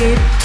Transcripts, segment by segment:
Deep.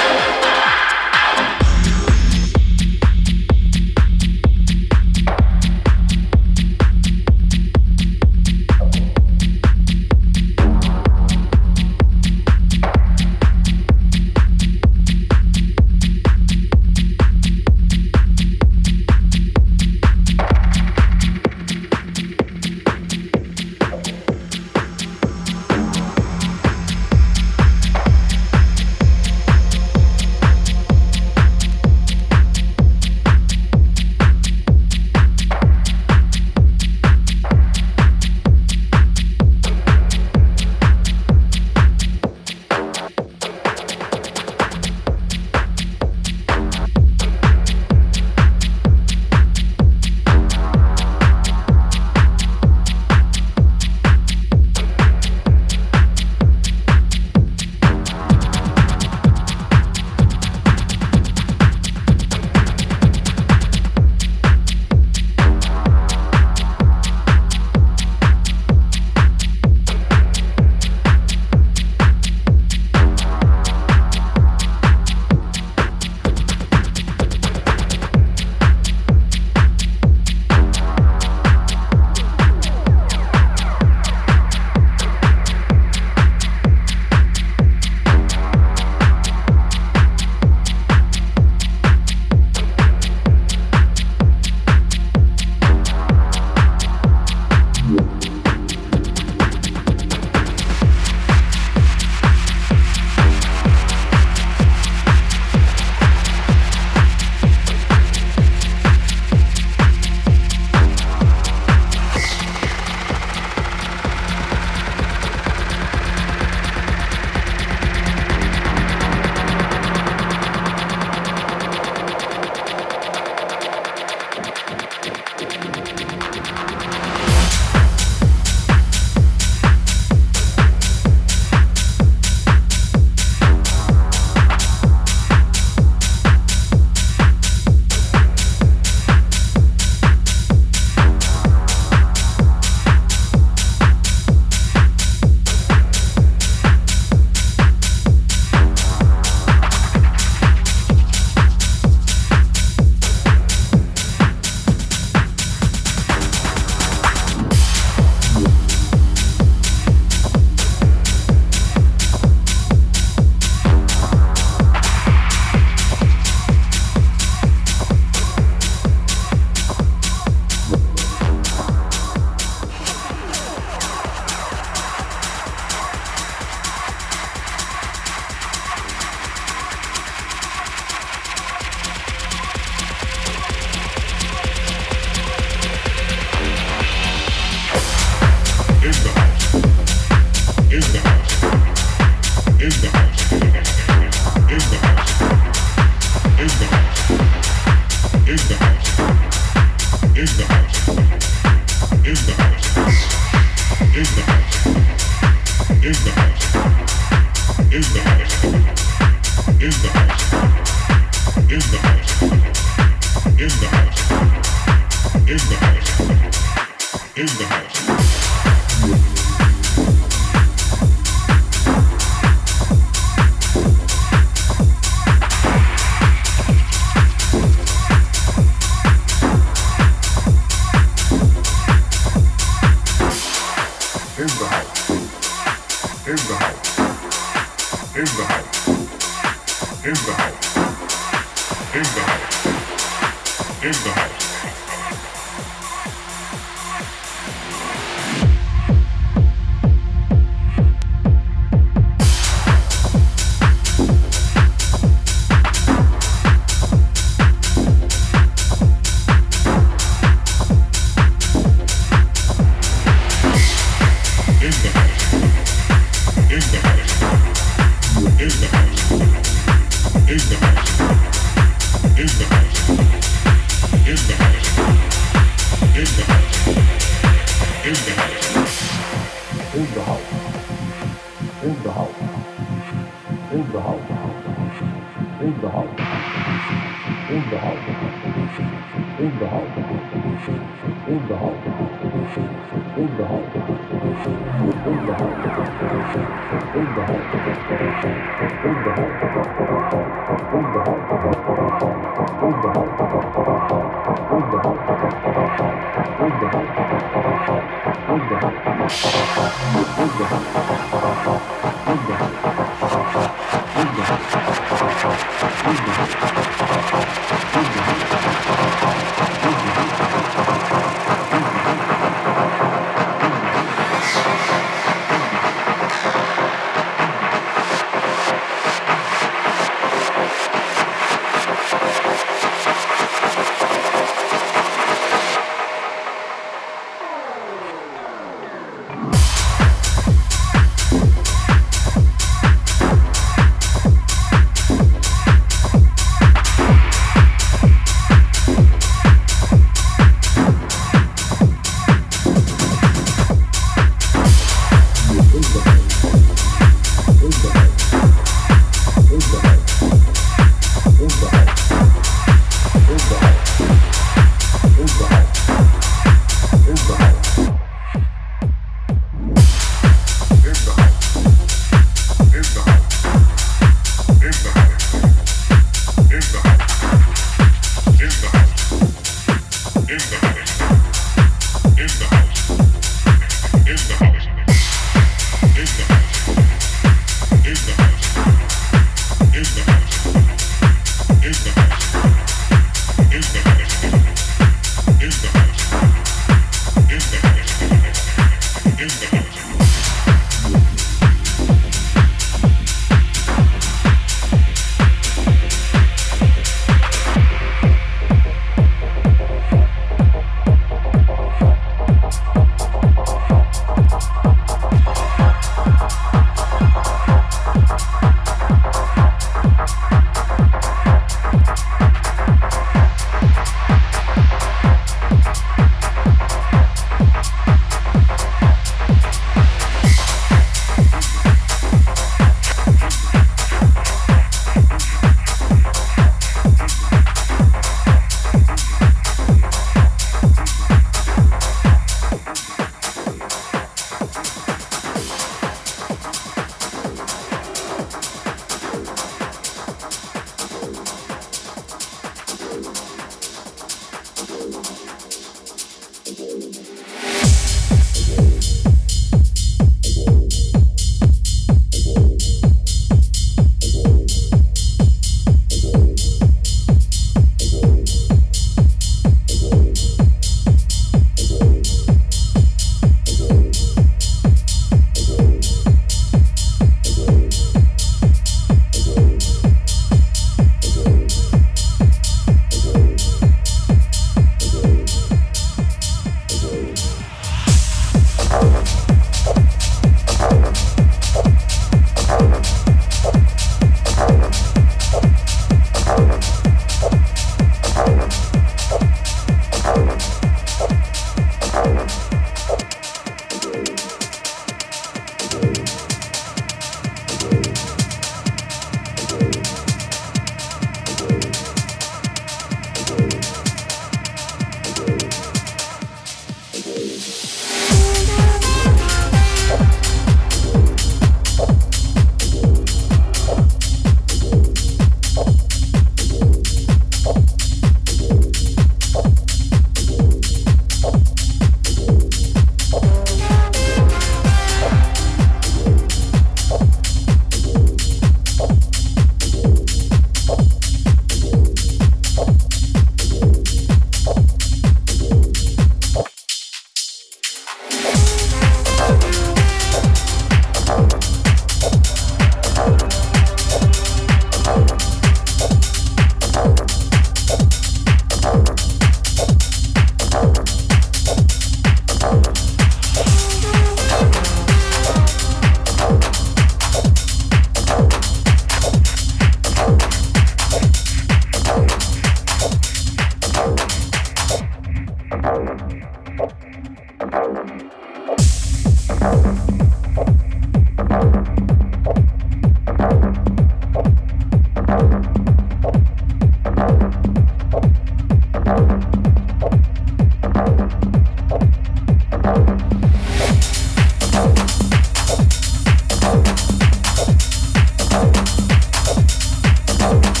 out.